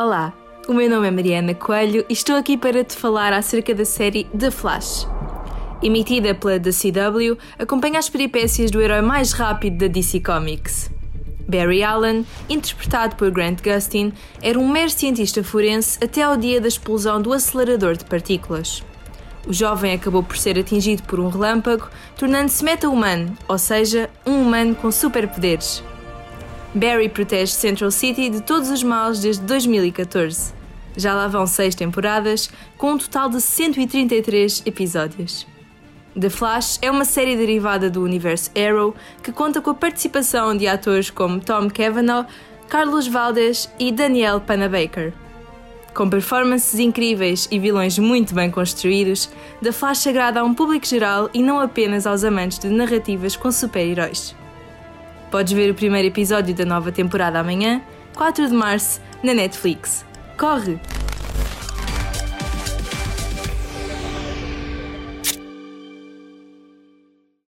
Olá, o meu nome é Mariana Coelho e estou aqui para te falar acerca da série The Flash. Emitida pela The CW, acompanha as peripécias do herói mais rápido da DC Comics. Barry Allen, interpretado por Grant Gustin, era um mero cientista forense até ao dia da explosão do acelerador de partículas. O jovem acabou por ser atingido por um relâmpago, tornando-se meta-humano, ou seja, um humano com superpoderes. Barry protege Central City de todos os males desde 2014. Já lá vão seis temporadas, com um total de 133 episódios. The Flash é uma série derivada do universo Arrow que conta com a participação de atores como Tom Cavanaugh, Carlos Valdes e Daniel Panabaker. Com performances incríveis e vilões muito bem construídos, The Flash agrada a um público geral e não apenas aos amantes de narrativas com super-heróis. Podes ver o primeiro episódio da nova temporada amanhã, 4 de março, na Netflix. Corre!